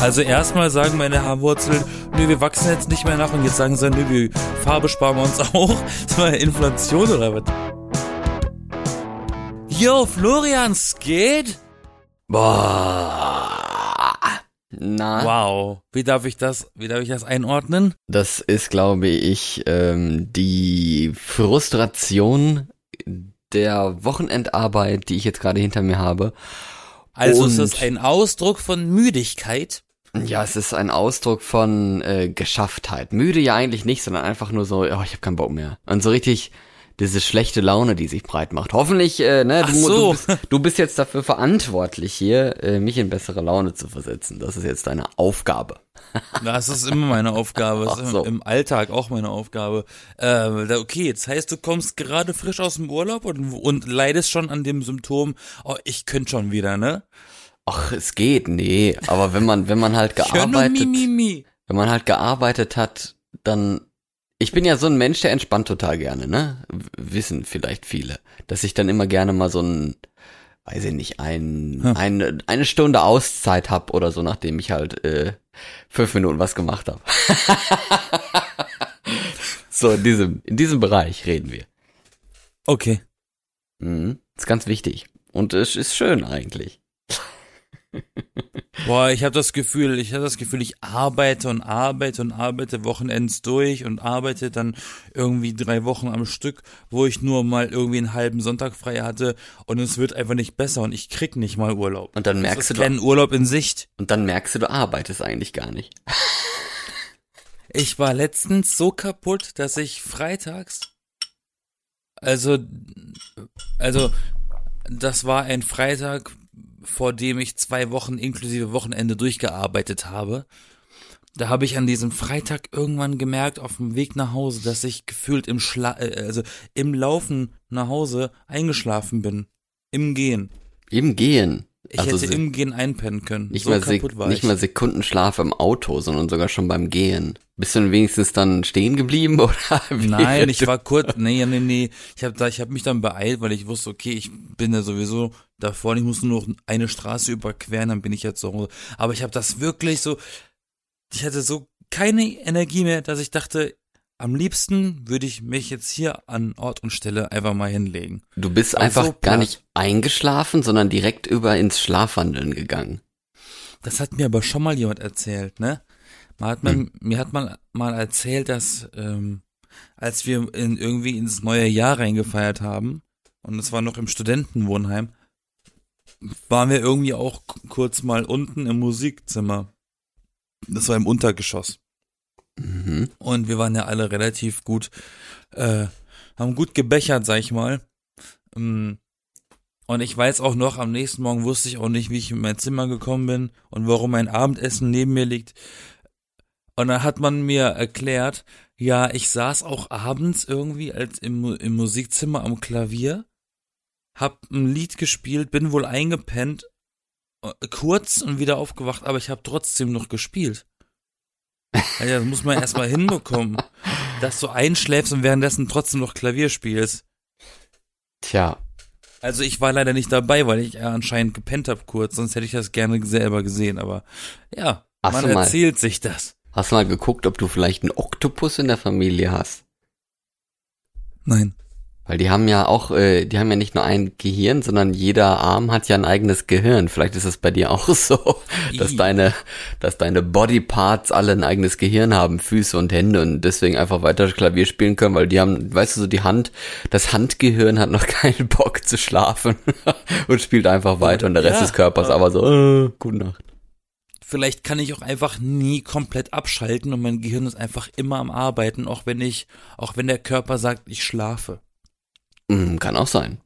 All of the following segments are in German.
Also erstmal sagen meine Haarwurzeln, nö, wir wachsen jetzt nicht mehr nach und jetzt sagen sie, nö, die Farbe sparen wir uns auch. Das war Inflation oder was? Yo, Florians geht? Boah. Na, Wow. Wie darf ich das, wie darf ich das einordnen? das ist, glaube ich, ähm, die Frustration der Wochenendarbeit, die ich jetzt gerade hinter mir habe. Also Und- ist das ein Ausdruck von Müdigkeit? Ja, es ist ein Ausdruck von äh, Geschafftheit. Müde ja eigentlich nicht, sondern einfach nur so, oh, ich habe keinen Bock mehr. Und so richtig diese schlechte Laune, die sich breit macht. Hoffentlich, äh, ne, du, so. du, bist, du bist jetzt dafür verantwortlich hier, äh, mich in bessere Laune zu versetzen. Das ist jetzt deine Aufgabe. Das ist immer meine Aufgabe. Das Ach ist so. im, im Alltag auch meine Aufgabe. Äh, okay, jetzt heißt, du kommst gerade frisch aus dem Urlaub und, und leidest schon an dem Symptom, oh, ich könnte schon wieder, ne? Ach, es geht, nee. Aber wenn man, wenn man halt gearbeitet, wenn man halt gearbeitet hat, dann, ich bin ja so ein Mensch, der entspannt total gerne, ne? Wissen vielleicht viele, dass ich dann immer gerne mal so ein, weiß ich nicht, ein, Hm. eine, eine Stunde Auszeit hab oder so, nachdem ich halt äh, fünf Minuten was gemacht habe. so, in diesem, in diesem Bereich reden wir. Okay. Mhm. Ist ganz wichtig. Und es ist schön eigentlich. Boah, ich habe das Gefühl, ich habe das Gefühl, ich arbeite und arbeite und arbeite Wochenends durch und arbeite dann irgendwie drei Wochen am Stück, wo ich nur mal irgendwie einen halben Sonntag frei hatte und es wird einfach nicht besser und ich krieg nicht mal Urlaub. Und dann merkst du, du, kein Urlaub in Sicht. und dann merkst du, du arbeitest eigentlich gar nicht. Ich war letztens so kaputt, dass ich freitags, also, also, das war ein Freitag, vor dem ich zwei Wochen inklusive Wochenende durchgearbeitet habe. Da habe ich an diesem Freitag irgendwann gemerkt, auf dem Weg nach Hause, dass ich gefühlt im Schla äh, also im Laufen nach Hause eingeschlafen bin. Im Gehen. Im Gehen. Ich Also hätte im Gehen einpennen können. Nicht, so mal, kaputt war nicht ich. mal Sekundenschlaf im Auto, sondern sogar schon beim Gehen. Bist du denn wenigstens dann stehen geblieben oder? Nein, ich war kurz, nee, nee, nee. Ich habe da, ich habe mich dann beeilt, weil ich wusste, okay, ich bin ja sowieso davor, und ich muss nur noch eine Straße überqueren, dann bin ich ja zu Hause. Aber ich habe das wirklich so, ich hatte so keine Energie mehr, dass ich dachte, am liebsten würde ich mich jetzt hier an Ort und Stelle einfach mal hinlegen. Du bist War einfach so gar nicht eingeschlafen, sondern direkt über ins Schlafwandeln gegangen. Das hat mir aber schon mal jemand erzählt, ne? Man hat man, mir hat man mal erzählt, dass ähm, als wir in, irgendwie ins neue Jahr reingefeiert haben, und es war noch im Studentenwohnheim, waren wir irgendwie auch kurz mal unten im Musikzimmer. Das war im Untergeschoss. Mhm. Und wir waren ja alle relativ gut, äh, haben gut gebechert, sag ich mal. Mm. Und ich weiß auch noch, am nächsten Morgen wusste ich auch nicht, wie ich in mein Zimmer gekommen bin und warum mein Abendessen neben mir liegt. Und dann hat man mir erklärt, ja, ich saß auch abends irgendwie als im, im Musikzimmer am Klavier, hab ein Lied gespielt, bin wohl eingepennt, äh, kurz und wieder aufgewacht, aber ich habe trotzdem noch gespielt. Ja, das muss man erstmal hinbekommen, dass du einschläfst und währenddessen trotzdem noch Klavier spielst. Tja, Also ich war leider nicht dabei, weil ich ja anscheinend gepennt hab kurz, sonst hätte ich das gerne selber gesehen, aber ja, Hast man mal- erzählt sich das. hast du mal geguckt, ob du vielleicht einen Oktopus in der Familie hast? Nein. Weil die haben ja auch, äh, die haben ja nicht nur ein Gehirn, sondern jeder Arm hat ja ein eigenes Gehirn. Vielleicht ist es bei dir auch so, dass I. deine, dass deine Bodyparts alle ein eigenes Gehirn haben, Füße und Hände und deswegen einfach weiter Klavier spielen können, weil die haben, weißt du, so die Hand, das Handgehirn hat noch keinen Bock zu schlafen und spielt einfach weiter und der Rest Ja. des Körpers aber so, äh, gute Nacht. Vielleicht kann ich auch einfach nie komplett abschalten und mein Gehirn ist einfach immer am Arbeiten, auch wenn ich, auch wenn der Körper sagt, ich schlafe. Mm, kann auch sein.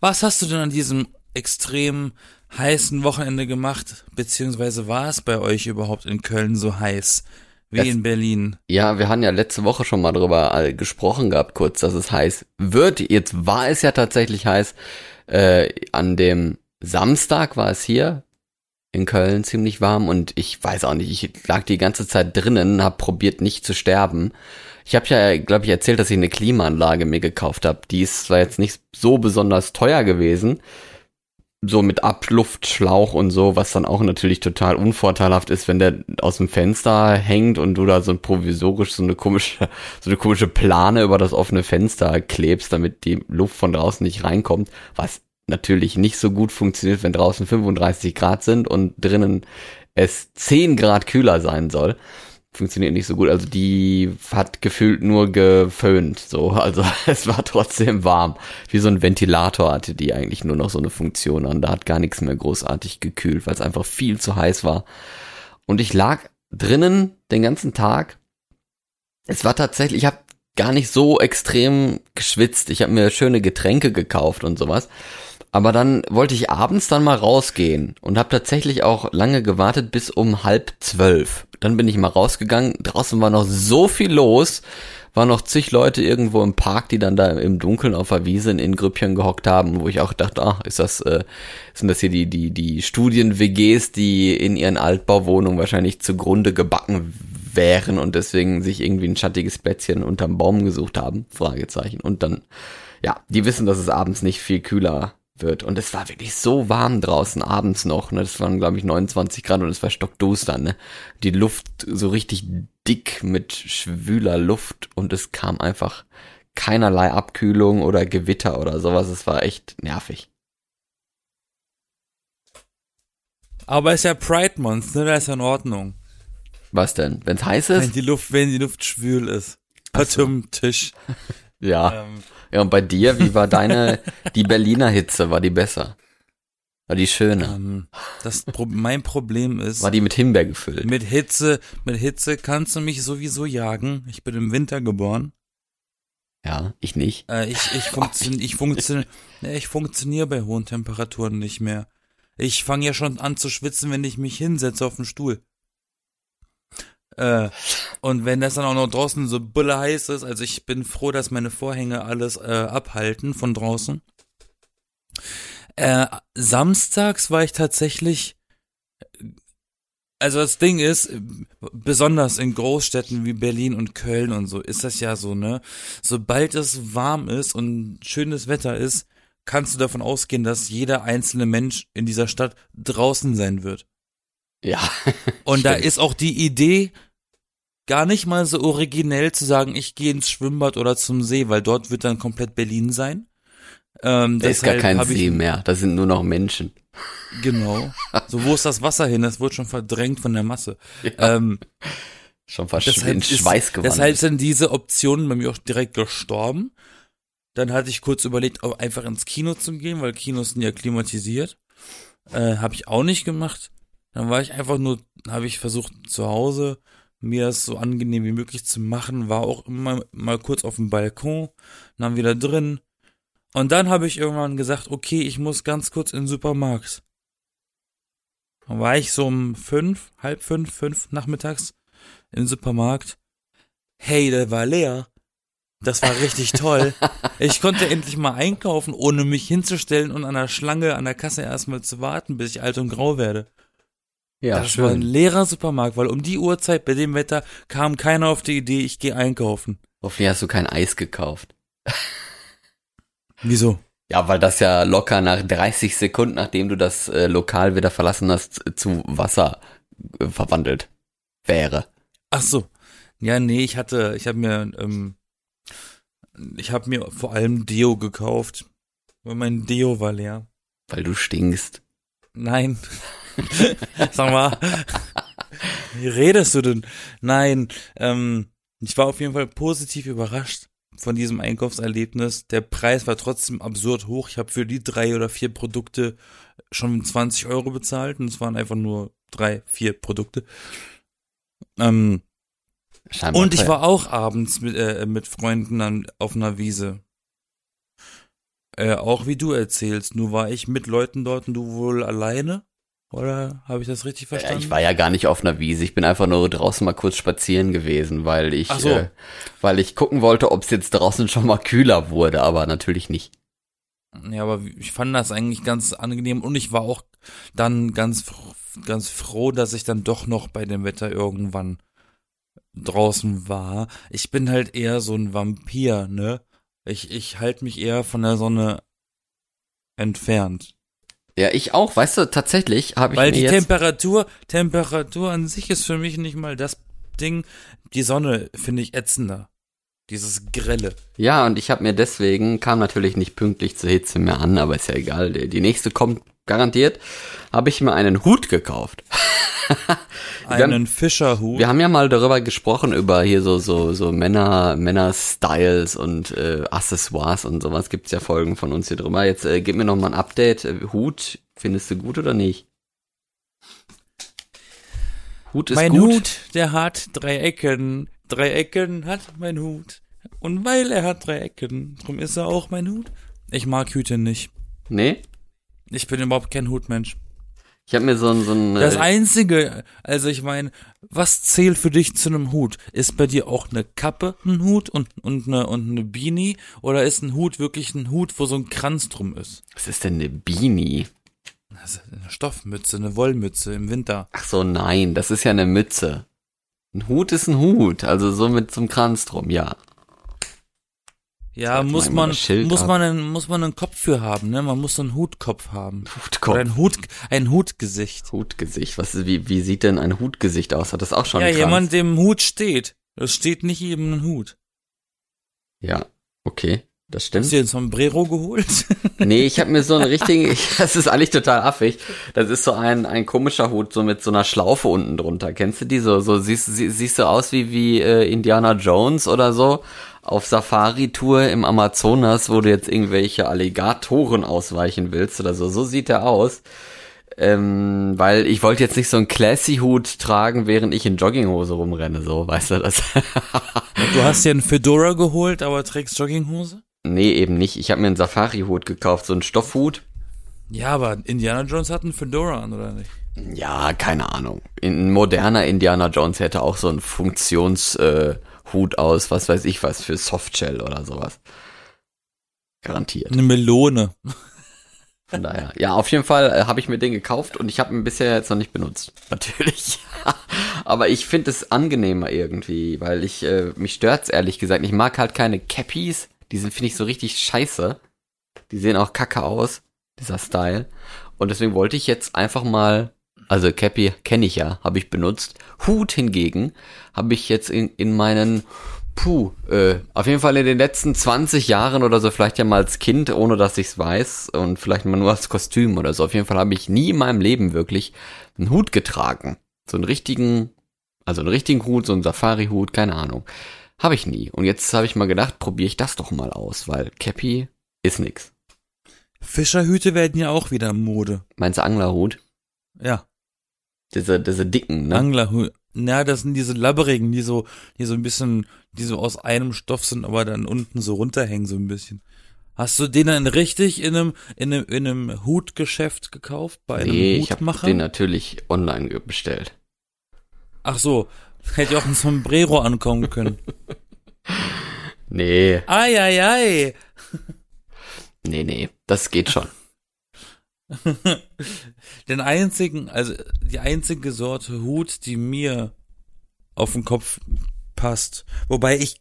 Was hast du denn an diesem extrem heißen Wochenende gemacht? Beziehungsweise war es bei euch überhaupt in Köln so heiß wie Es- in Berlin? Ja, wir hatten ja letzte Woche schon mal drüber äh, gesprochen gehabt, kurz, dass es heiß wird. Jetzt war es ja tatsächlich heiß. Äh, an dem Samstag war es hier in Köln ziemlich warm und ich weiß auch nicht, ich lag die ganze Zeit drinnen, hab probiert nicht zu sterben. Ich habe ja, glaube ich, erzählt, dass ich eine Klimaanlage mir gekauft habe. Die ist zwar jetzt nicht so besonders teuer gewesen, so mit Abluftschlauch und so, was dann auch natürlich total unvorteilhaft ist, wenn der aus dem Fenster hängt und du da so provisorisch so eine komische, so eine komische Plane über das offene Fenster klebst, damit die Luft von draußen nicht reinkommt, was natürlich nicht so gut funktioniert, wenn draußen 35 Grad sind und drinnen es 10 Grad kühler sein soll funktioniert nicht so gut. Also die hat gefühlt nur geföhnt. So, also es war trotzdem warm. Wie so ein Ventilator hatte die eigentlich nur noch so eine Funktion an. Da hat gar nichts mehr großartig gekühlt, weil es einfach viel zu heiß war. Und ich lag drinnen den ganzen Tag. Es war tatsächlich, ich habe gar nicht so extrem geschwitzt. Ich habe mir schöne Getränke gekauft und sowas. Aber dann wollte ich abends dann mal rausgehen und habe tatsächlich auch lange gewartet bis um halb zwölf. Dann bin ich mal rausgegangen. Draußen war noch so viel los. War noch zig Leute irgendwo im Park, die dann da im Dunkeln auf der Wiese in Grüppchen gehockt haben, wo ich auch dachte, ach, ist das, äh, sind das hier die, die, die Studien-WGs, die in ihren Altbauwohnungen wahrscheinlich zugrunde gebacken wären und deswegen sich irgendwie ein schattiges Plätzchen unterm Baum gesucht haben? Fragezeichen. Und dann, ja, die wissen, dass es abends nicht viel kühler wird. Und es war wirklich so warm draußen abends noch. Ne? Das waren, glaube ich, 29 Grad und es war stockduster. Ne? Die Luft so richtig dick mit schwüler Luft und es kam einfach keinerlei Abkühlung oder Gewitter oder sowas. Es war echt nervig. Aber ist ja Pride Month, ne? Da ist ja in Ordnung. Was denn? Wenn es heiß ist? Wenn die Luft, wenn die Luft schwül ist. Zum Tisch. ja. Ähm, ja, und bei dir, wie war deine, die Berliner Hitze, war die besser? War die schöne? Ähm, das Pro mein Problem ist. War die mit Himbeer gefüllt? Mit Hitze, mit Hitze kannst du mich sowieso jagen. Ich bin im Winter geboren. Ja, ich nicht. Äh, ich, ich, funktio ich, funktio ich funktioniere bei hohen Temperaturen nicht mehr. Ich fange ja schon an zu schwitzen, wenn ich mich hinsetze auf den Stuhl. Äh, und wenn das dann auch noch draußen so bulle heiß ist, also ich bin froh, dass meine Vorhänge alles äh, abhalten von draußen. Äh, samstags war ich tatsächlich, also das Ding ist, besonders in Großstädten wie Berlin und Köln und so, ist das ja so, ne? Sobald es warm ist und schönes Wetter ist, kannst du davon ausgehen, dass jeder einzelne Mensch in dieser Stadt draußen sein wird. Ja. Und stimmt. da ist auch die Idee gar nicht mal so originell zu sagen, ich gehe ins Schwimmbad oder zum See, weil dort wird dann komplett Berlin sein. Ähm, da ist gar kein See mehr, da sind nur noch Menschen. Genau. So, wo ist das Wasser hin? Das wurde schon verdrängt von der Masse. Ja. Ähm, schon fast in Schweiß gewandelt. Deshalb sind diese Optionen bei mir auch direkt gestorben. Dann hatte ich kurz überlegt, ob einfach ins Kino zu gehen, weil Kinos sind ja klimatisiert. Äh, habe ich auch nicht gemacht. Dann war ich einfach nur, habe ich versucht zu Hause mir das so angenehm wie möglich zu machen, war auch immer mal kurz auf dem Balkon, dann wieder drin. Und dann habe ich irgendwann gesagt, okay, ich muss ganz kurz in den Supermarkt. Dann war ich so um fünf, halb fünf, fünf nachmittags im Supermarkt. Hey, der war leer. Das war richtig toll. Ich konnte endlich mal einkaufen, ohne mich hinzustellen und an der Schlange an der Kasse erstmal zu warten, bis ich alt und grau werde. Ja, das schön. war ein leerer Supermarkt, weil um die Uhrzeit bei dem Wetter kam keiner auf die Idee, ich gehe einkaufen. Hoffentlich hast du kein Eis gekauft. Wieso? Ja, weil das ja locker nach 30 Sekunden, nachdem du das äh, Lokal wieder verlassen hast, zu Wasser äh, verwandelt wäre. Ach so. Ja, nee, ich hatte, ich habe mir, ähm, ich habe mir vor allem Deo gekauft, weil mein Deo war leer. Weil du stinkst. Nein. Sag mal, wie redest du denn? Nein, ähm, ich war auf jeden Fall positiv überrascht von diesem Einkaufserlebnis. Der Preis war trotzdem absurd hoch. Ich habe für die drei oder vier Produkte schon 20 Euro bezahlt und es waren einfach nur drei, vier Produkte. Ähm, und ich war auch abends mit, äh, mit Freunden an, auf einer Wiese. Äh, auch wie du erzählst, nur war ich mit Leuten dort und du wohl alleine. Oder habe ich das richtig verstanden? Ich war ja gar nicht auf einer Wiese. Ich bin einfach nur draußen mal kurz spazieren gewesen, weil ich, so. äh, weil ich gucken wollte, ob es jetzt draußen schon mal kühler wurde, aber natürlich nicht. Ja, aber ich fand das eigentlich ganz angenehm und ich war auch dann ganz, ganz froh, dass ich dann doch noch bei dem Wetter irgendwann draußen war. Ich bin halt eher so ein Vampir, ne? Ich, ich halte mich eher von der Sonne entfernt. Ja, ich auch. Weißt du, tatsächlich habe ich Weil mir die Temperatur, Temperatur an sich ist für mich nicht mal das Ding. Die Sonne finde ich ätzender. Dieses Grelle. Ja, und ich habe mir deswegen, kam natürlich nicht pünktlich zur Hitze mehr an, aber ist ja egal, die nächste kommt garantiert, habe ich mir einen Hut gekauft. Wir haben- Einen Fischerhut. Wir haben ja mal darüber gesprochen, über hier so, so, so Männer, Männer-Styles und äh, Accessoires und sowas. Gibt's ja Folgen von uns hier drüber. Jetzt äh, gib mir noch mal ein Update. Äh, Hut, findest du gut oder nicht? Hut ist mein gut. Hut, der hat drei Ecken. Drei Ecken hat mein Hut. Und weil er hat drei Ecken, drum ist er auch mein Hut. Ich mag Hüte nicht. Nee? Ich bin überhaupt kein Hutmensch. Ich habe mir so ein, so ein Das äh, Einzige, also ich meine, was zählt für dich zu einem Hut? Ist bei dir auch eine Kappe ein Hut und, und, eine, und eine Beanie? Oder ist ein Hut wirklich ein Hut, wo so ein Kranz drum ist? was ist denn eine Beanie? Also eine Stoffmütze, eine Wollmütze im Winter. Ach so, nein, das ist ja eine Mütze. Ein Hut ist ein Hut, also so mit so einem Kranz drum, ja. Ja, muss man muss man, einen, muss man einen Kopf für haben, ne? Man muss so einen Hutkopf haben. Hutkopf. Oder ein Hut, ein Hutgesicht. Hutgesicht. Was wie, wie sieht denn ein Hutgesicht aus? Hat das auch schon ja, jemand, dem Hut steht. Das steht nicht jedem ein Hut. Ja, okay, das Hast stimmt. du dir ein Sombrero geholt? Nee, ich habe mir so einen richtigen, ich, das ist eigentlich total affig. Das ist so ein, ein komischer Hut, so mit so einer Schlaufe unten drunter. Kennst du die so? So siehst, sie, siehst du aus wie, wie äh, Indiana Jones oder so auf Safari-Tour im Amazonas, wo du jetzt irgendwelche Alligatoren ausweichen willst oder so. So sieht er aus. Ähm, weil ich wollte jetzt nicht so einen Classy-Hut tragen, während ich in Jogginghose rumrenne, so, weißt du das? Du hast dir einen Fedora geholt, aber trägst Jogginghose? Nee, eben nicht. Ich habe mir einen Safari-Hut gekauft, so einen Stoffhut. Ja, aber Indiana Jones hat einen Fedora an, oder nicht? Ja, keine Ahnung. Ein moderner Indiana Jones hätte auch so einen Funktionshut äh, aus, was weiß ich was, für Softshell oder sowas. Garantiert. Eine Melone. Von daher. Ja, auf jeden Fall äh, habe ich mir den gekauft und ich habe ihn bisher jetzt noch nicht benutzt. Natürlich. Aber ich finde es angenehmer irgendwie, weil ich, äh, mich stört's ehrlich gesagt. Ich mag halt keine Cappies. Die sind, finde ich, so richtig scheiße. Die sehen auch kacke aus, dieser Style. Und deswegen wollte ich jetzt einfach mal, also Cappy kenne ich ja, habe ich benutzt. Hut hingegen habe ich jetzt in, in meinen, puh, äh, auf jeden Fall in den letzten 20 Jahren oder so, vielleicht ja mal als Kind, ohne dass ich's weiß und vielleicht mal nur als Kostüm oder so. Auf jeden Fall habe ich nie in meinem Leben wirklich einen Hut getragen. So einen richtigen, also einen richtigen Hut, so einen Safari-Hut, keine Ahnung. Habe ich nie. Und jetzt habe ich mal gedacht, probiere ich das doch mal aus, weil Cappy ist nix. Fischerhüte werden ja auch wieder Mode. Meinst du Anglerhut? Ja, Diese, diese dicken, ne? Anglerhüte. Na, das sind diese labberigen, die so, die so ein bisschen, die so aus einem Stoff sind, aber dann unten so runterhängen so ein bisschen. Hast du den dann richtig in einem, in einem, in einem Hutgeschäft gekauft? Bei einem nee, ich habe Hutmacher? den natürlich online bestellt. Ach so, hätte ja auch ein Sombrero ankommen können. Nee, Ei, ei, ei. nee, nee, das geht schon. Den einzigen, also die einzige Sorte Hut, die mir auf den Kopf passt. Wobei ich,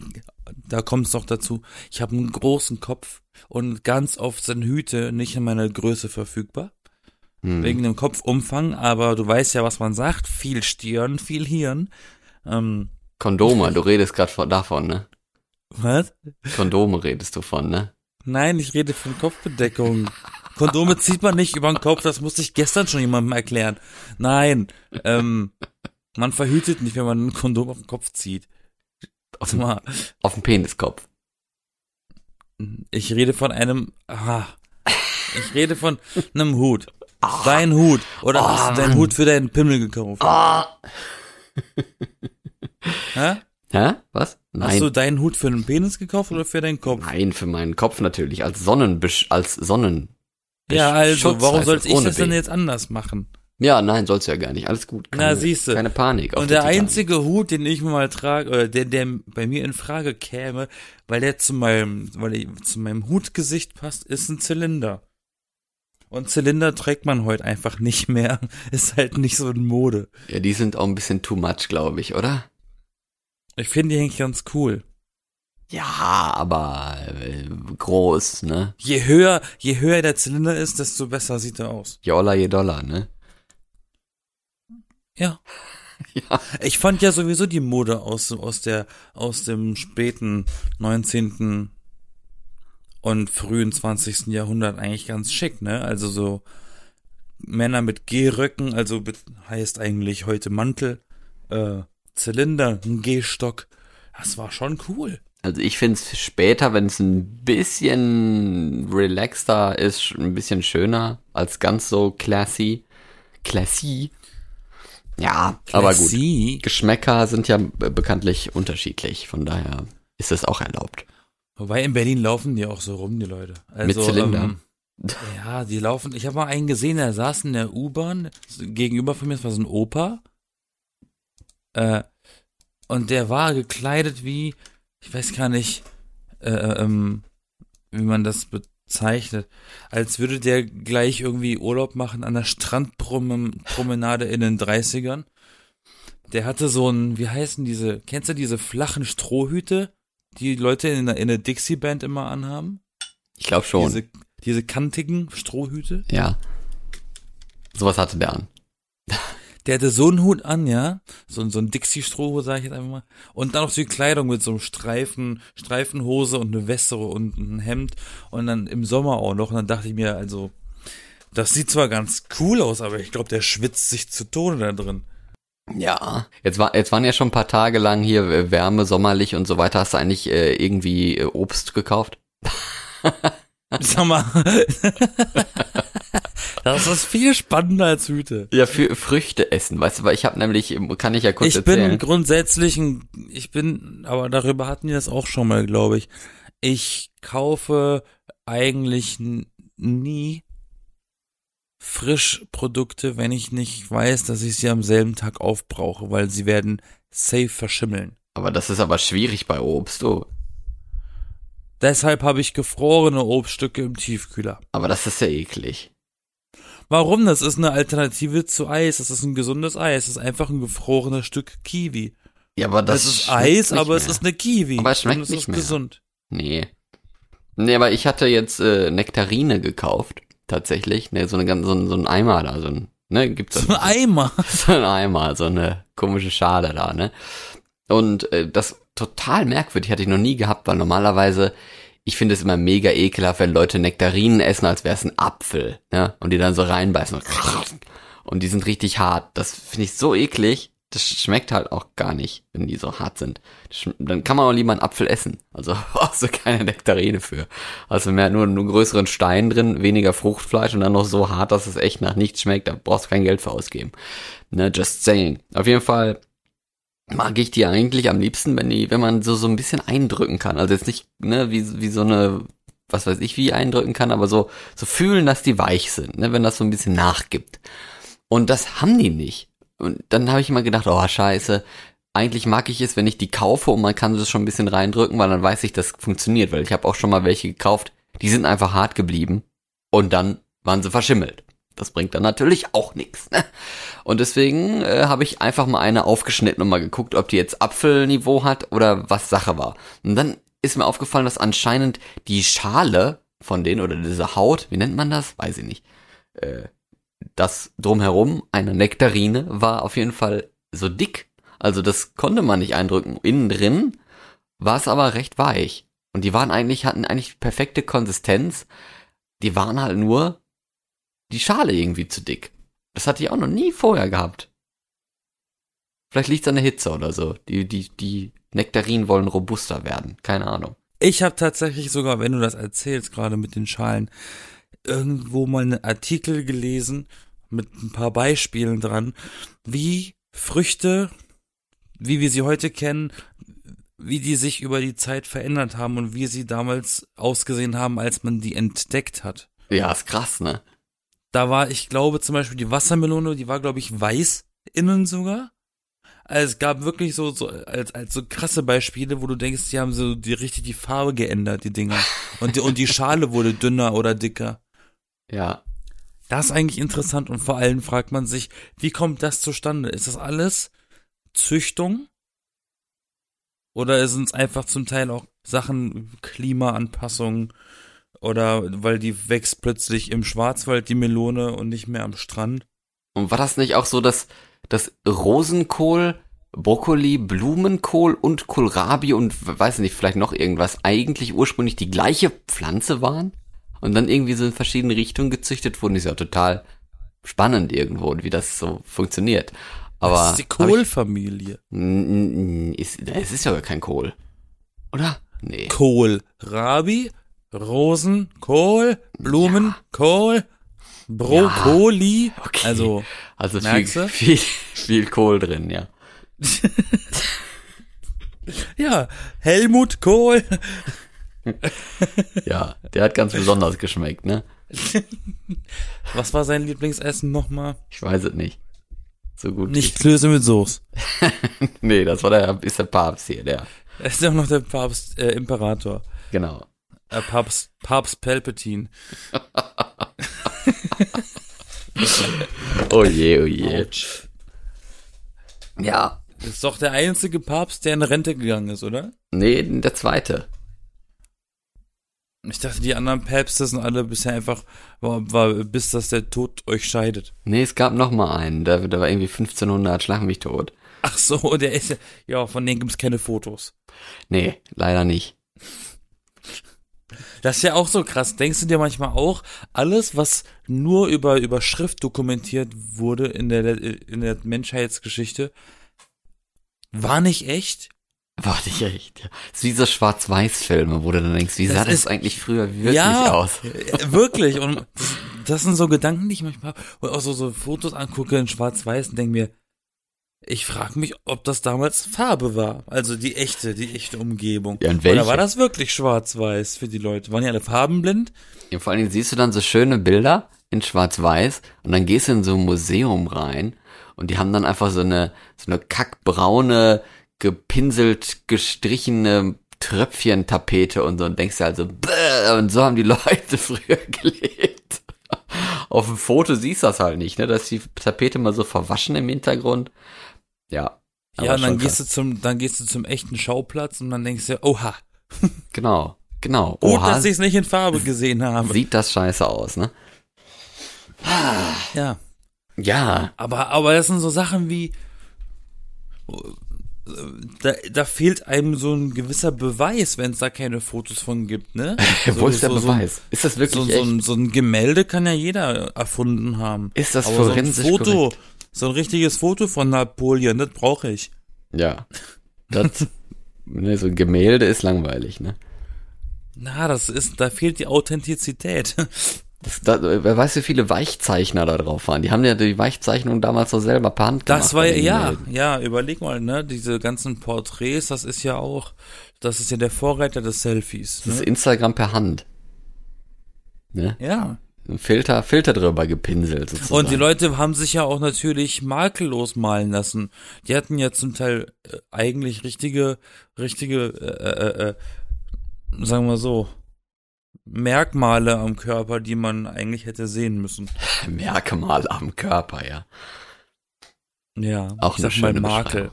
da kommt es noch dazu, ich habe einen großen Kopf und ganz oft sind Hüte nicht in meiner Größe verfügbar. Hm. Wegen dem Kopfumfang, aber du weißt ja, was man sagt. Viel Stirn, viel Hirn. Ähm, Kondome, du redest gerade davon, ne? was? Kondome redest du von, ne? Nein, ich rede von Kopfbedeckung. Kondome zieht man nicht über den Kopf, das musste ich gestern schon jemandem erklären. Nein, ähm, man verhütet nicht, wenn man ein Kondom auf den Kopf zieht. Auf dem, mal, auf dem Peniskopf. ich rede von einem, ah, ich rede von einem Hut. Dein Hut. Oder hast du deinen Hut für deinen Pimmel gekauft? Hä? Hä? Was? Hast du Nein. deinen Hut für den Penis gekauft oder für deinen Kopf? Nein, für meinen Kopf natürlich. Als Sonnenbisch, als Sonnen. Ja, also, Schutz warum sollte ich das denn B. jetzt anders machen? Ja, nein, soll's ja gar nicht. Alles gut. Na, siehste. Keine Panik. Und der einzige Hut, den ich mir mal trage, oder der, der bei mir in Frage käme, weil der zu meinem, weil der zu meinem Hutgesicht passt, ist ein Zylinder. Und Zylinder trägt man heute einfach nicht mehr. Ist halt nicht so in Mode. Ja, die sind auch ein bisschen too much, glaube ich, oder? Ich finde die eigentlich ganz cool. Ja, aber äh, groß, ne? Je höher, je höher der Zylinder ist, desto besser sieht er aus. Je Oller, je Dollar, ne? Ja. Ja. Ich fand ja sowieso die Mode aus, aus der, aus dem späten 19. und frühen 20. Jahrhundert eigentlich ganz schick, ne? Also so Männer mit Gehröcken, also heißt eigentlich heute Mantel, äh, Zylinder, ein Gehstock. Das war schon cool. Also ich find's später, wenn es ein bisschen relaxter ist, ein bisschen schöner als ganz so classy. Classy. Ja, aber gut. Classy. Geschmäcker sind ja be- bekanntlich unterschiedlich, von daher ist es auch erlaubt. Wobei in Berlin laufen die auch so rum, die Leute. Also, Mit Zylinder? Ähm, ja, die laufen. Ich habe mal einen gesehen, der saß in der U-Bahn gegenüber von mir, das war so ein Opa. Äh, und der war gekleidet wie, ich weiß gar nicht, äh, ähm, wie man das bezeichnet, als würde der gleich irgendwie Urlaub machen an der Strandpromenade in den 30ern. Der hatte so ein, wie heißen diese, kennst du diese flachen Strohhüte, die Leute in der, in der Dixie-Band immer anhaben? Ich glaube schon. Diese, diese kantigen Strohhüte? ja. Sowas hatte der an. Der hatte so einen Hut an, ja, so, so ein Dixie-Strohhut, sag ich jetzt einfach mal. Und dann noch so die Kleidung mit so einem Streifen, Streifenhose und eine Weste und ein Hemd. Und dann im Sommer auch noch. Und dann dachte ich mir, also, das sieht zwar ganz cool aus, aber ich glaube, der schwitzt sich zu Tode da drin. Ja. Jetzt, war, jetzt waren ja schon ein paar Tage lang hier Wärme, sommerlich und so weiter. Hast du eigentlich äh, irgendwie äh, Obst gekauft? Sag mal. das ist viel spannender als Hüte. Ja, für Früchte essen, weißt du, weil ich habe nämlich, kann ich ja kurz Ich erzählen. bin grundsätzlich ein, ich bin, aber darüber hatten wir das auch schon mal, glaube ich. Ich kaufe eigentlich nie Frischprodukte, wenn ich nicht weiß, dass ich sie am selben Tag aufbrauche, weil sie werden safe verschimmeln. aber das ist aber schwierig bei Obst, oh. Deshalb habe ich gefrorene Obststücke im Tiefkühler. Aber das ist ja eklig. Warum? Das ist eine Alternative zu Eis. Das ist ein gesundes Eis. Das ist einfach ein gefrorenes Stück Kiwi. Ja, aber das, Das, ist Eis, aber es mehr. ist eine Kiwi. Aber es schmeckt Und es nicht ist mehr. gesund. Nee. Nee, aber ich hatte jetzt äh, Nektarine gekauft, tatsächlich. Ne, so, eine, so, ein, so ein Eimer da, so ein, ne, gibt's So ein Eimer. so ein Eimer, so eine komische Schale da, ne? Und äh, das total merkwürdig hatte ich noch nie gehabt, weil normalerweise, ich finde es immer mega ekelhaft, wenn Leute Nektarinen essen, als wäre es ein Apfel, ne? Und die dann so reinbeißen. Und die sind richtig hart. Das finde ich so eklig. Das schmeckt halt auch gar nicht, wenn die so hart sind. Dann kann man auch lieber einen Apfel essen. Also brauchst du keine Nektarine für. Also mehr nur einen größeren Stein drin, weniger Fruchtfleisch und dann noch so hart, dass es echt nach nichts schmeckt. Da brauchst du kein Geld für ausgeben. Ne, just saying. Auf jeden Fall mag ich die eigentlich am liebsten, wenn die, wenn man so so ein bisschen eindrücken kann. Also jetzt nicht, ne, wie wie so eine, was weiß ich, wie eindrücken kann, aber so so fühlen, dass die weich sind, ne, wenn das so ein bisschen nachgibt. Und das haben die nicht. Und dann habe ich immer gedacht, oh scheiße, eigentlich mag ich es, wenn ich die kaufe und man kann das schon ein bisschen reindrücken, weil dann weiß ich, das funktioniert, weil ich habe auch schon mal welche gekauft, die sind einfach hart geblieben und dann waren sie verschimmelt. Das bringt dann natürlich auch nichts. Ne? Und deswegen äh, habe ich einfach mal eine aufgeschnitten und mal geguckt, ob die jetzt Apfelniveau hat oder was Sache war. Und dann ist mir aufgefallen, dass anscheinend die Schale von denen oder diese Haut, wie nennt man das? Weiß ich nicht. Äh, das drumherum, eine Nektarine, war auf jeden Fall so dick. Also das konnte man nicht eindrücken. Innen drin war es aber recht weich. Und die waren eigentlich, hatten eigentlich perfekte Konsistenz. Die waren halt nur die Schale irgendwie zu dick. Das hatte ich auch noch nie vorher gehabt. Vielleicht liegt es an der Hitze oder so. Die, die, die Nektarinen wollen robuster werden. Keine Ahnung. Ich habe tatsächlich sogar, wenn du das erzählst, gerade mit den Schalen, irgendwo mal einen Artikel gelesen mit ein paar Beispielen dran, wie Früchte, wie wir sie heute kennen, wie die sich über die Zeit verändert haben und wie sie damals ausgesehen haben, als man die entdeckt hat. Ja, ist krass, ne? Da war, ich glaube, zum Beispiel die Wassermelone, die war, glaube ich, weiß innen sogar. Also es gab wirklich so, so als, als so krasse Beispiele, wo du denkst, die haben so die richtig die Farbe geändert, die Dinger. Und die, und die Schale wurde dünner oder dicker. Ja. Das ist eigentlich interessant und vor allem fragt man sich, wie kommt das zustande? Ist das alles Züchtung? Oder sind es einfach zum Teil auch Sachen, Klimaanpassung oder weil die wächst plötzlich im Schwarzwald die Melone und nicht mehr am Strand. Und war das nicht auch so, dass, dass Rosenkohl, Brokkoli, Blumenkohl und Kohlrabi und weiß nicht, vielleicht noch irgendwas eigentlich ursprünglich die gleiche Pflanze waren? Und dann irgendwie so in verschiedene Richtungen gezüchtet wurden, ist ja total spannend irgendwo, wie das so funktioniert. Aber das ist die Kohlfamilie. Ist, es ist ja gar kein Kohl. Oder? Nee. Kohlrabi, Rosen, Kohl, Blumen, ja. Kohl, Brokkoli. Ja, okay. Also, also viel, viel, viel Kohl drin, ja. ja, Helmut Kohl. ja, der hat ganz besonders geschmeckt, ne? Was war sein Lieblingsessen nochmal? Ich weiß es nicht. So gut. Nicht Klöße mit Soße. nee, das war der, ist der Papst hier, der. Er ist ja auch noch der Papst, äh, Imperator. Genau. Äh, Papst, Papst Palpatine. oh je, oh je. Ouch. Ja. Das ist doch der einzige Papst, der in Rente gegangen ist, oder? Nee, der zweite. Ich dachte, die anderen Päpste sind alle bisher einfach, war, war, bis dass der Tod euch scheidet. Nee, es gab noch mal einen, der, der war irgendwie 1500, schlag mich tot. Ach so, der ist ja, ja, von denen gibt's keine Fotos. Nee, leider nicht. Das ist ja auch so krass. Denkst du dir manchmal auch, alles, was nur über, über Schrift dokumentiert wurde in der, in der Menschheitsgeschichte, war nicht echt? War nicht echt, ja. Das ist wie so Schwarz-Weiß-Filme, wo du dann denkst, wie sah das, das eigentlich früher wirklich ja, aus? Äh, wirklich. Und das, das, sind so Gedanken, die ich manchmal, und auch so, so Fotos angucke in Schwarz-Weiß und denke mir, ich frage mich, ob das damals Farbe war. Also die echte, die echte Umgebung. Ja, und welche? Oder war das wirklich schwarz-weiß für die Leute? Waren die alle farbenblind? Ja, vor allen Dingen siehst du dann so schöne Bilder in schwarz-weiß und dann gehst du in so ein Museum rein und die haben dann einfach so eine, so eine kackbraune, gepinselt, gestrichene Tröpfchentapete und so und denkst du also, Bäh! und so haben die Leute früher gelebt. Auf dem Foto siehst du das halt nicht, ne? Da ist die Tapete mal so verwaschen im Hintergrund. Ja. Ja, und dann gehst du zum, dann gehst du zum echten Schauplatz und dann denkst du, oha. Genau, genau. Gut, oha, dass ich es nicht in Farbe gesehen habe. Sieht das scheiße aus, ne? Ja. Ja. Aber, aber das sind so Sachen wie, da, da fehlt einem so ein gewisser Beweis, wenn es da keine Fotos von gibt, ne? So, Wo ist der so, Beweis? ist das wirklich so, so, ein, so ein Gemälde kann ja jeder erfunden haben. Ist das Aber forensisch so ein Foto, korrekt? So ein richtiges Foto von Napoleon, das brauche ich. Ja. Das, ne, so ein Gemälde ist langweilig, ne? Na, das ist, da fehlt die Authentizität. Das, da, wer weiß, wie viele Weichzeichner da drauf waren. Die haben ja die Weichzeichnung damals so selber per Hand gemacht. Das war ja, ja, ja, überleg mal, ne, diese ganzen Porträts, das ist ja auch, das ist ja der Vorreiter des Selfies. Das ne? ist Instagram per Hand. Ne? Ja. Ein Filter, Filter drüber gepinselt sozusagen. Und die Leute haben sich ja auch natürlich makellos malen lassen. Die hatten ja zum Teil äh, eigentlich richtige, richtige, äh, äh, äh, sagen wir so, Merkmale am Körper, die man eigentlich hätte sehen müssen. Merkmale am Körper, ja. Ja, auch eine schöne Makel.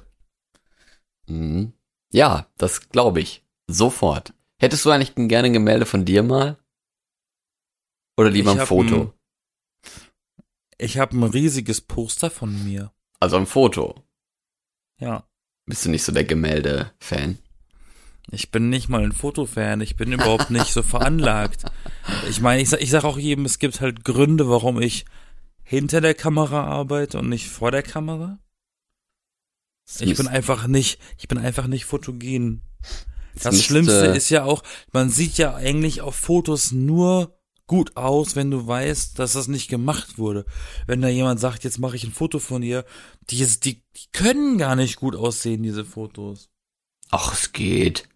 Mhm. Ja, das glaube ich. Sofort. Hättest du eigentlich gerne ein Gemälde von dir mal? Oder lieber ein Foto? ein- Ich habe ein riesiges Poster von mir. Also ein Foto. Ja. Bist du nicht so der Gemälde-Fan? Ich bin nicht mal ein Fotofan, ich bin überhaupt nicht so veranlagt. Ich meine, ich sag, ich sag auch jedem, es gibt halt Gründe, warum ich hinter der Kamera arbeite und nicht vor der Kamera. Ich bin einfach nicht, ich bin einfach nicht fotogen. Das Schlimmste ist ja auch, man sieht ja eigentlich auf Fotos nur gut aus, wenn du weißt, dass das nicht gemacht wurde. Wenn da jemand sagt, jetzt mache ich ein Foto von ihr, die, die, die können gar nicht gut aussehen, diese Fotos. Ach, es geht.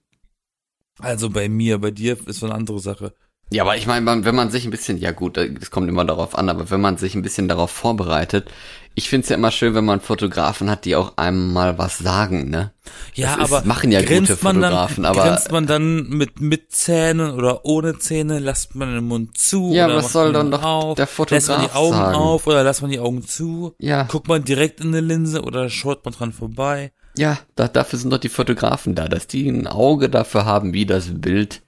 Also bei mir, bei dir ist so eine andere Sache. Ja, aber ich meine, wenn man sich ein bisschen, ja gut, es kommt immer darauf an, aber wenn man sich ein bisschen darauf vorbereitet, ich find's ja immer schön, wenn man Fotografen hat, die auch einem mal was sagen, ne? Ja, Das ist- aber machen ja gute man Fotografen, dann, aber- grinst man dann mit mit Zähnen oder ohne Zähne, lässt man den Mund zu Ja, oder was soll man dann doch auf, der lässt man die Fotograf Augen sagen? auf oder lässt man die Augen zu? Ja. Guckt man direkt in eine Linse oder schaut man dran vorbei? Ja, da, dafür sind doch die Fotografen da, dass die ein Auge dafür haben, wie das Bild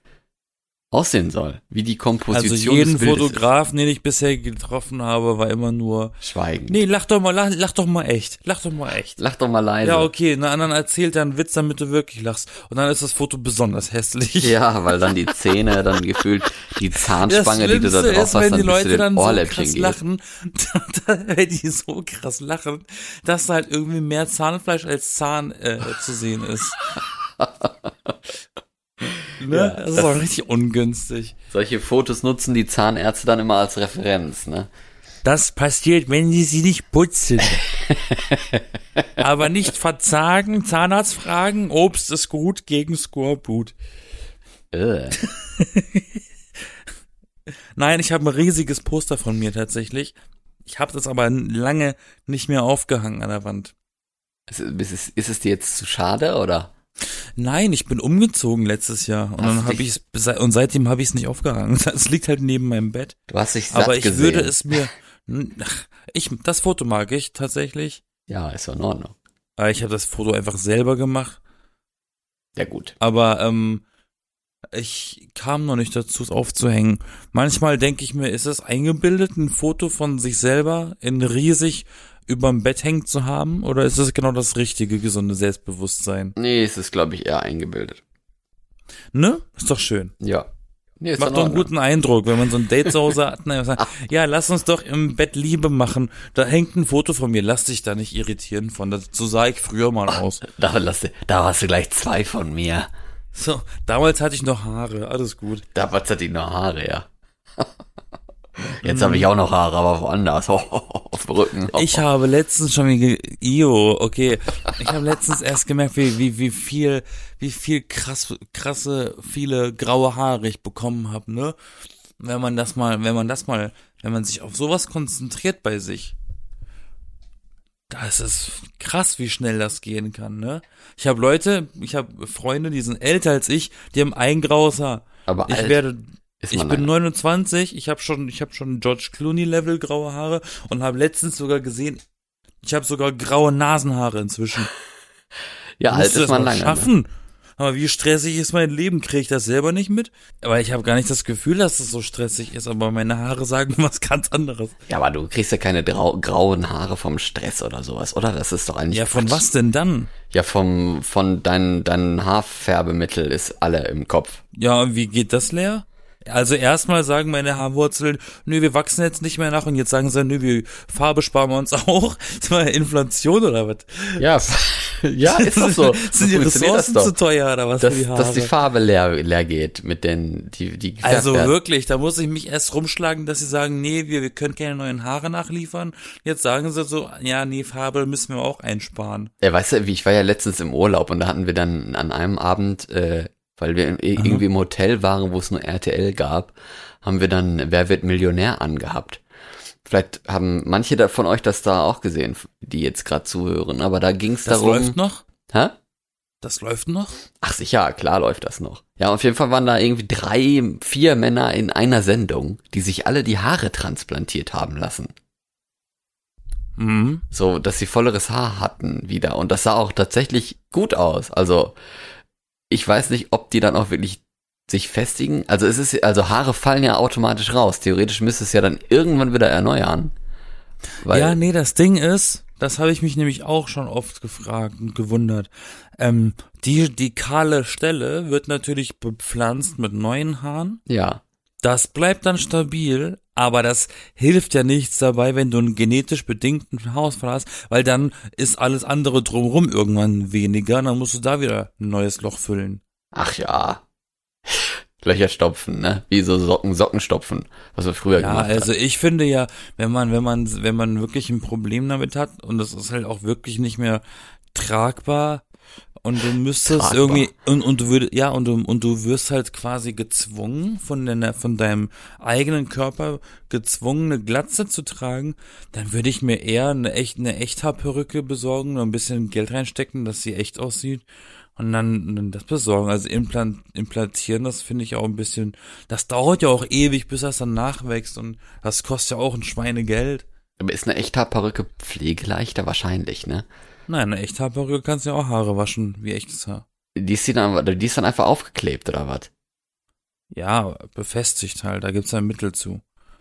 aussehen soll, wie die Komposition Also jeden Fotografen, den ich bisher getroffen habe, war immer nur. Schweigen. nee, lach doch mal, lach, lach doch mal echt, lach doch mal echt. Lach doch mal leise. Ja, okay, na, anderen erzählt er einen Witz, damit du wirklich lachst. Und dann ist das Foto besonders hässlich. Ja, weil dann die Zähne, dann gefühlt die Zahnspange, die du da drauf ist, hast, wenn dann die Leute dann so krass geht. lachen, wenn die so krass lachen, dass da halt irgendwie mehr Zahnfleisch als Zahn äh, zu sehen ist. ne? Ja, das ist auch richtig ungünstig. Solche Fotos nutzen die Zahnärzte dann immer als Referenz, ne? Das passiert, wenn sie sie nicht putzen. Aber nicht verzagen, Zahnarzt fragen, Obst ist gut gegen Skorbut. Äh. Nein, ich habe ein riesiges Poster von mir tatsächlich. Ich habe das aber lange nicht mehr aufgehangen an der Wand. Ist, ist, ist es dir jetzt zu schade oder? Nein, ich bin umgezogen letztes Jahr und Hast dann habe ich und seitdem habe ich es nicht aufgehangen. Es liegt halt neben meinem Bett. Du hast dich satt Aber ich gesehen. würde es mir ich das Foto mag ich tatsächlich. Ja, ist doch in Ordnung. Ich habe das Foto einfach selber gemacht, Ja gut. aber ähm, ich kam noch nicht dazu, es aufzuhängen. Manchmal denke ich mir, ist es eingebildet, ein Foto von sich selber in riesig überm Bett hängen zu haben? Oder ist es genau das richtige, gesunde Selbstbewusstsein? Nee, es ist, glaube ich, eher eingebildet. Ne? Ist doch schön. Ja. Nee, ist Macht doch einen guten Eindruck, wenn man so ein Date zu Hause hat. Na, sagt, ja, lass uns doch im Bett Liebe machen. Da hängt ein Foto von mir. Lass dich da nicht irritieren von. Das, so sah ich früher mal aus. Da, lass, da hast du gleich zwei von mir. So, damals hatte ich noch Haare. Alles gut. Damals hat die noch Haare, ja. Jetzt habe ich auch noch Haare, aber woanders. Rücken. Ich habe letztens schon wie Io, okay. Ich habe letztens erst gemerkt, wie, wie, wie viel, wie viel krass, krasse, viele graue Haare ich bekommen habe, ne? Wenn man das mal, wenn man das mal, wenn man sich auf sowas konzentriert bei sich, da ist es krass, wie schnell das gehen kann, ne? Ich habe Leute, ich habe Freunde, die sind älter als ich, die haben ein graues Haar. aber Ich alt werde ist ich bin dann. 29, ich habe schon, ich habe schon George Clooney Level graue Haare und habe letztens sogar gesehen, ich habe sogar graue Nasenhaare inzwischen. Ja, alt ist das man lange. Ne? schaffen. Aber wie stressig ist mein Leben? Kriege ich das selber nicht mit? Aber ich habe gar nicht das Gefühl, dass es so stressig ist, aber meine Haare sagen was ganz anderes. Ja, aber du kriegst ja keine grau grauen Haare vom Stress oder sowas, oder? Das ist doch eigentlich Ja, von Quatsch. was denn dann? Ja, vom, von dein, dein Haarfärbemittel ist alle im Kopf. Ja, und wie geht das leer? Also erstmal sagen meine Haarwurzeln, nö, wir wachsen jetzt nicht mehr nach und jetzt sagen sie, nö, wir Farbe sparen wir uns auch. Ist mal Inflation oder was? Ja, ja, ist doch so. Sind die Ressourcen das zu teuer oder was Dass, die dass die Farbe leer, leer geht mit den, die, die also werden. wirklich, da muss ich mich erst rumschlagen, dass sie sagen, nee, wir, wir können keine neuen Haare nachliefern. Jetzt sagen sie so, ja, nee, Farbe müssen wir auch einsparen. Ja, weißt du, wie ich war ja letztens im Urlaub und da hatten wir dann an einem Abend, äh, weil wir irgendwie im Hotel waren, wo es nur RTL gab, haben wir dann Wer wird Millionär angehabt. Vielleicht haben manche von euch das da auch gesehen, die jetzt gerade zuhören, aber da ging es Das darum. läuft noch? Hä? Das läuft noch? Ach sicher, klar läuft das noch. Ja, auf jeden Fall waren da irgendwie drei, vier Männer in einer Sendung, die sich alle die Haare transplantiert haben lassen. Mhm. So, dass sie volleres Haar hatten wieder. Und das sah auch tatsächlich gut aus. Also, ich weiß nicht, ob die dann auch wirklich sich festigen. Also es ist, also Haare fallen ja automatisch raus. Theoretisch müsste es ja dann irgendwann wieder erneuern. Ja, nee, das Ding ist, das habe ich mich nämlich auch schon oft gefragt und gewundert. Ähm, die, die kahle Stelle wird natürlich bepflanzt mit neuen Haaren. ja. Das bleibt dann stabil, aber das hilft ja nichts dabei, wenn du einen genetisch bedingten Haarausfall hast, weil dann ist alles andere drumherum irgendwann weniger, dann musst du da wieder ein neues Loch füllen. Ach ja. Löcher stopfen, ne? Wie so Socken, Socken stopfen, was wir früher Ja, gemacht also haben. ich finde ja, wenn man, wenn man, wenn man wirklich ein Problem damit hat und das ist halt auch wirklich nicht mehr tragbar und du müsstest Tragbar. irgendwie und, und du würdest ja und du und du wirst halt quasi gezwungen von deiner von deinem eigenen Körper gezwungen eine Glatze zu tragen, dann würde ich mir eher eine echt eine Echthaarperücke besorgen und ein bisschen Geld reinstecken, dass sie echt aussieht und dann, dann das besorgen. Also implant, implantieren, das finde ich auch ein bisschen, das dauert ja auch ewig, bis das dann nachwächst und das kostet ja auch ein Schweinegeld. Aber ist eine Echthaarperücke pflegeleichter? Wahrscheinlich, ne? Nein, eine Echthaarperücke kannst du ja auch Haare waschen, wie echtes Haar. Die ist, die dann, die ist dann einfach aufgeklebt, oder was? Ja, befestigt halt, da gibt's ein Mittel zu.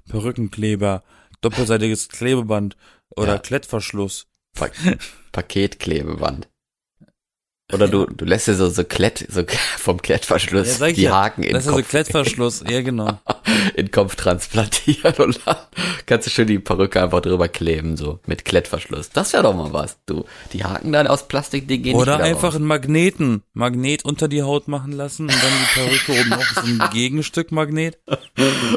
Perückenkleber, doppelseitiges Klebeband oder Ja. Klettverschluss. Pa Paketklebeband. Oder du, du lässt dir so, so Klett, so vom Klettverschluss Ja, die ja. Haken in den Das ist also Kopf, Klettverschluss, ja genau. in den Kopf transplantieren und dann kannst du schön die Perücke einfach drüber kleben, so mit Klettverschluss. Das wäre doch mal was. Du, die Haken dann aus Plastik, die gehen Oder einfach raus. einen Magneten, Magnet unter die Haut machen lassen und dann die Perücke oben noch so ein Gegenstück Magnet.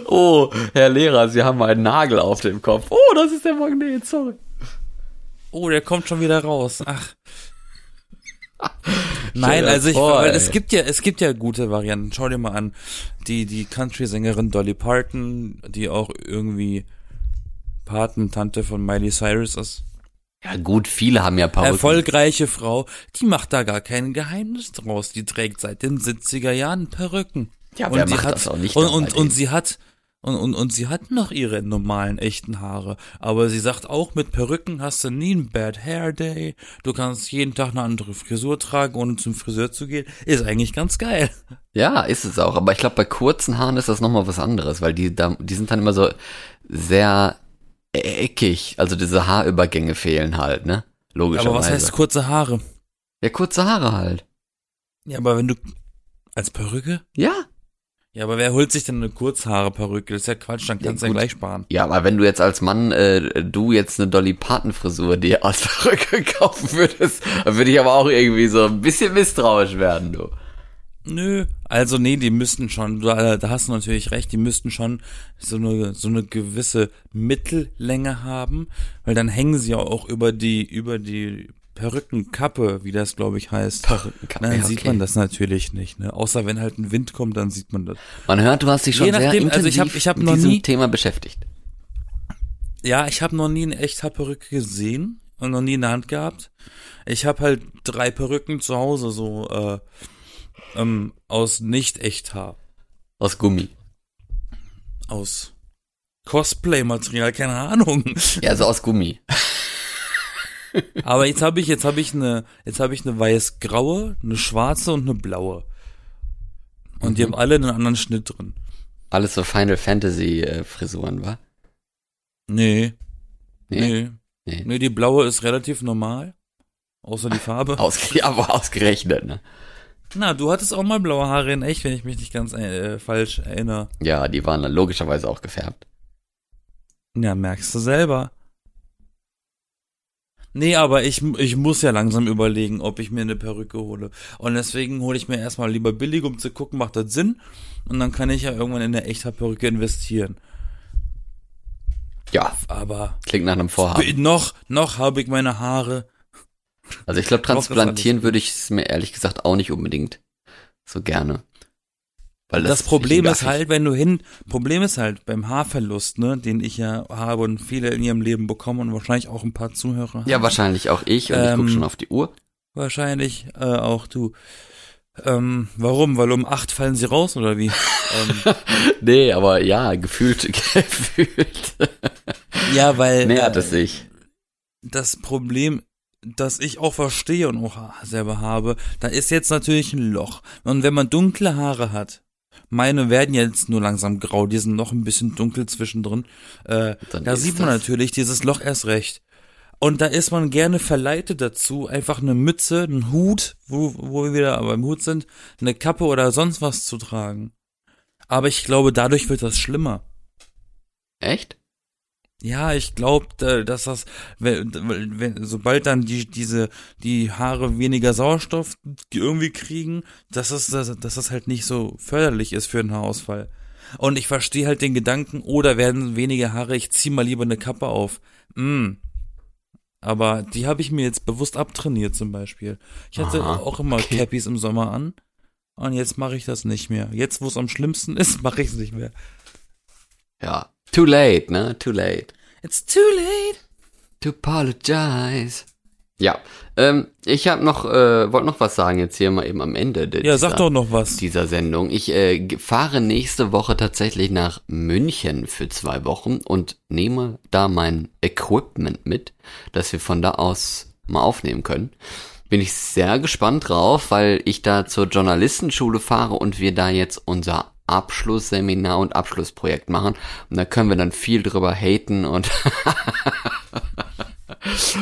Oh, Herr Lehrer, Sie haben einen Nagel auf dem Kopf. Oh, das ist der Magnet, sorry. Oh, der kommt schon wieder raus. Ach. Nein, also ich, vor, weil ey. es gibt ja, es gibt ja gute Varianten. Schau dir mal an, die die Country-Sängerin Dolly Parton, die auch irgendwie Patentante von Miley Cyrus ist. Ja gut, viele haben ja Perücken. Erfolgreiche Frau, die macht da gar kein Geheimnis draus. Die trägt seit den 70er Jahren Perücken. Ja, wer sie macht hat, das auch nicht Und, und, und sie hat und, und, und sie hat noch ihre normalen, echten Haare. Aber sie sagt auch, mit Perücken hast du nie einen Bad Hair Day. Du kannst jeden Tag eine andere Frisur tragen, ohne zum Friseur zu gehen. Ist eigentlich ganz geil. Ja, ist es auch. Aber ich glaube, bei kurzen Haaren ist das nochmal was anderes, weil die, da, die sind dann immer so sehr eckig. Also diese Haarübergänge fehlen halt, ne? Logischerweise. Aber was heißt kurze Haare? Ja, kurze Haare halt. Ja, aber wenn du als Perücke? Ja. Ja, aber wer holt sich denn eine Kurzhaare-Perücke? Das ist ja Quatsch, dann Ja, kannst du ja, gleich sparen. Ja, aber wenn du jetzt als Mann, äh, du jetzt eine Dolly Parton Frisur dir als Perücke kaufen würdest, dann würde ich aber auch irgendwie so ein bisschen misstrauisch werden, du. Nö, also nee, die müssten schon, da, da hast du natürlich recht, die müssten schon so eine, so eine gewisse Mittellänge haben, weil dann hängen sie ja auch über die, über die Perückenkappe, wie das glaube ich heißt. Perückenkappe, Dann ja, sieht okay. man das natürlich nicht, ne? Außer wenn halt ein Wind kommt, dann sieht man das. Man hört, du hast dich schon Je sehr nachdem, intensiv also ich hab- ich hab mit diesem nie- Thema beschäftigt. Ja, ich habe noch nie eine Echthaarperücke gesehen und noch nie in der Hand gehabt. Ich habe halt drei Perücken zu Hause, so äh, ähm, aus Nicht-Echthaar. Aus Gummi. Aus Cosplay-Material, keine Ahnung. Ja, so aus Gummi. Aber jetzt habe ich, jetzt habe ich eine, jetzt habe ich eine weiß-graue, eine schwarze und eine blaue. Und die haben alle einen anderen Schnitt drin. Alles so Final Fantasy äh, Frisuren, wa? Nee, Nee. nee, Nee. die blaue ist relativ normal. Außer die Farbe. Ausge aber ausgerechnet, ne? Na, du hattest auch mal blaue Haare in echt, wenn ich mich nicht ganz äh, falsch erinnere. Ja, die waren dann logischerweise auch gefärbt. Ja, merkst du selber. Nee, aber ich, ich muss ja langsam überlegen, ob ich mir eine Perücke hole. Und deswegen hole ich mir erstmal lieber billig, um zu gucken, macht das Sinn? Und dann kann ich ja irgendwann in eine echte Perücke investieren. Ja, Aber klingt nach einem Vorhaben. noch, noch habe ich meine Haare. Also ich glaube, transplantieren würde ich es mir ehrlich gesagt auch nicht unbedingt so gerne. Weil Das, ist Problem ist halt, wenn du hin, Problem ist halt beim Haarverlust, ne, den ich ja habe und viele in ihrem Leben bekommen und wahrscheinlich auch ein paar Zuhörer. Ja, wahrscheinlich auch ich und ich Ähm, gucke schon auf die Uhr. Wahrscheinlich äh, auch du. Ähm, warum? Weil um acht fallen sie raus oder wie? ähm, Nee, aber ja, gefühlt, gefühlt ja, weil nähert äh, es sich. das Problem, das ich auch verstehe und auch selber habe, da ist jetzt natürlich ein Loch. Und wenn man dunkle Haare hat, meine werden jetzt nur langsam grau, die sind noch ein bisschen dunkel zwischendrin, äh, da sieht man das- natürlich dieses Loch erst recht. Und da ist man gerne verleitet dazu, einfach eine Mütze, einen Hut, wo, wo wir wieder beim Hut sind, eine Kappe oder sonst was zu tragen. Aber ich glaube, dadurch wird das schlimmer. Echt? Ja, ich glaube, dass das, wenn, wenn, sobald dann die, diese, die Haare weniger Sauerstoff irgendwie kriegen, dass das, dass, dass das halt nicht so förderlich ist für den Haarausfall. Und ich verstehe halt den Gedanken, oder werden weniger Haare, ich zieh mal lieber eine Kappe auf. Mm. Aber die habe ich mir jetzt bewusst abtrainiert zum Beispiel. Ich hatte Aha, auch immer okay. Cappies im Sommer an. Und jetzt mache ich das nicht mehr. Jetzt, wo es am schlimmsten ist, mache ich es nicht mehr. Ja. Too late, ne? Too late. It's too late. To apologize. Ja, ähm, ich habe noch, äh, wollte noch was sagen jetzt hier mal eben am Ende. Ja, sag doch noch was. Dieser Sendung. Ich äh, fahre nächste Woche tatsächlich nach München für zwei Wochen und nehme da mein Equipment mit, dass wir von da aus mal aufnehmen können. Bin ich sehr gespannt drauf, weil ich da zur Journalistenschule fahre und wir da jetzt unser Abschlussseminar und Abschlussprojekt machen. Und da können wir dann viel drüber haten und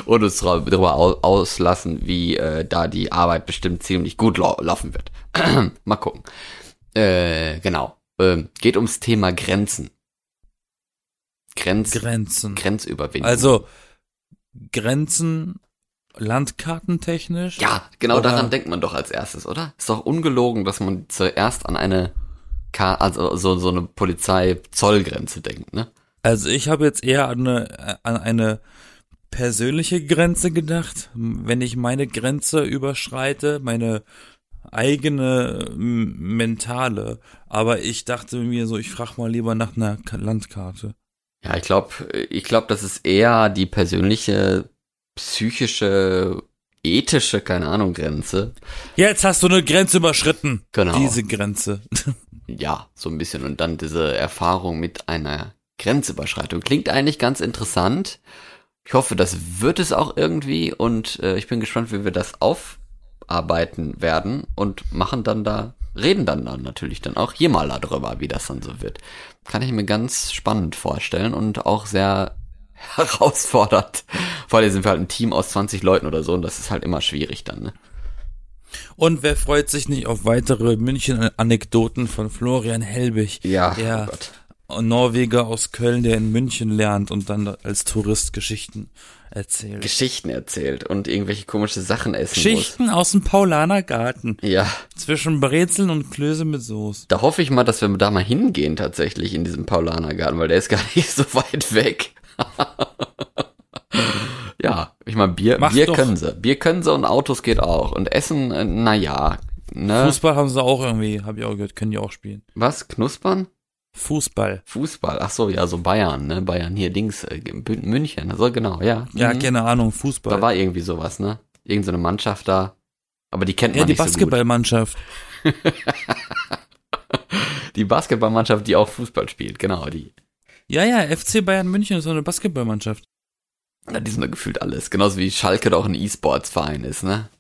und uns au- auslassen, wie äh, da die Arbeit bestimmt ziemlich gut lau laufen wird. Mal gucken. Äh, genau. Ähm, geht ums Thema Grenzen. Grenz, Grenzen. Grenzüberwindung. Also Grenzen landkartentechnisch. ja, genau daran denkt man doch als erstes, oder? Ist doch ungelogen, dass man zuerst an eine also so, so eine Polizei-Zollgrenze denkt, ne? Also ich habe jetzt eher an eine, an eine persönliche Grenze gedacht. Wenn ich meine Grenze überschreite, meine eigene mentale. Aber ich dachte mir so, ich frage mal lieber nach einer Ka- Landkarte. Ja, ich glaube, ich glaube, das ist eher die persönliche, psychische, ethische, keine Ahnung, Grenze. Jetzt hast du eine Grenze überschritten. Genau. Diese Grenze. Ja, so ein bisschen. Und dann diese Erfahrung mit einer Grenzüberschreitung. Klingt eigentlich ganz interessant. Ich hoffe, das wird es auch irgendwie. Und äh, ich bin gespannt, wie wir das aufarbeiten werden und machen dann da, reden dann, dann natürlich dann auch hier mal darüber, wie das dann so wird. Kann ich mir ganz spannend vorstellen und auch sehr herausfordernd. Vor allem sind wir halt ein Team aus 20 Leuten oder so und das ist halt immer schwierig dann, ne? Und wer freut sich nicht auf weitere München-Anekdoten von Florian Helbig? Ja, Der oh. Norweger aus Köln, der in München lernt und dann als Tourist Geschichten erzählt. Geschichten erzählt und irgendwelche komische Sachen essen Geschichten aus dem Paulaner Garten. muss. Ja, Zwischen Brezeln und Klöße mit Soße. Da hoffe ich mal, dass wir da mal hingehen tatsächlich in diesem Paulanergarten, weil der ist gar nicht so weit weg. ja, ich meine, Bier, Mach Bier doch. können sie. Bier können sie und Autos geht auch. Und Essen, äh, na ja. Ne? Fußball haben sie auch irgendwie, habe ich auch gehört, können die auch spielen. Was? Knuspern? Fußball. Fußball. Ach so, ja, so Bayern, ne? Bayern hier, Dings, äh, Mün- München. So genau, ja. Ja, Mhm. keine Ahnung, Da Fußball. war irgendwie sowas, ne? Irgend so eine Mannschaft da. Aber die kennt ja, man die nicht Basketballmannschaft. so gut. Die Basketballmannschaft, die auch Fußball spielt, genau, die. Ja, ja, FC Bayern München ist so eine Basketballmannschaft. Ja, die sind da gefühlt alles. Genauso wie Schalke doch ein E-Sports-Verein ist, ne?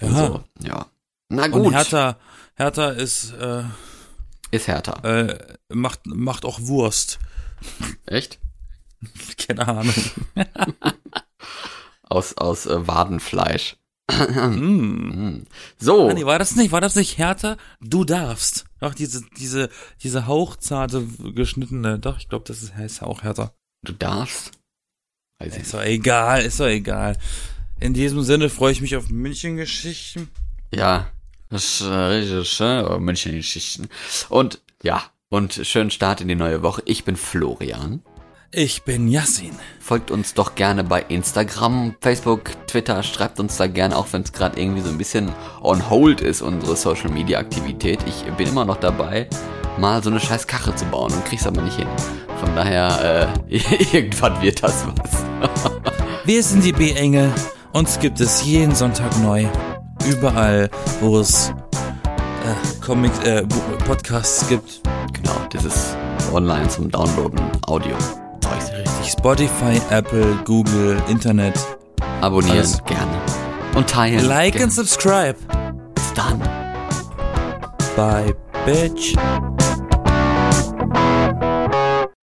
Ja. So, ja. Na Und gut, Hertha, Hertha ist, äh, ist Hertha. äh, macht, macht auch Wurst. Echt? Keine Ahnung. Aus, aus äh, Wadenfleisch. Mm. Mm. So, nee, war das nicht, war das nicht Hertha? Du darfst. Doch, diese, diese, diese hauchzarte, geschnittene, doch, ich glaube, das ist, heißt auch Hertha. du darfst. Weiß Ist doch egal, ist doch egal. In diesem Sinne freue ich mich auf München-Geschichten. Ja, das ist äh, richtig schön, München-Geschichten. Und ja, und schönen Start in die neue Woche. Ich bin Florian. Ich bin Yassin. Folgt uns doch gerne bei Instagram, Facebook, Twitter. Schreibt uns da gerne, auch wenn es gerade irgendwie so ein bisschen on hold ist, unsere Social Media Aktivität. Ich bin immer noch dabei, mal so eine scheiß Kache zu bauen und krieg's aber nicht hin. Von daher, äh, irgendwann wird das was. Wir sind die B-Engel. Uns gibt es jeden Sonntag neu. Überall, wo es äh, Comic, äh, Podcasts gibt. Genau, das ist online zum Downloaden, Audio. Zeugs. Richtig. Spotify, Apple, Google, Internet. Abonnieren Alles. gerne. Und teilen. Like gerne. and subscribe. Bis dann. Bye, bitch.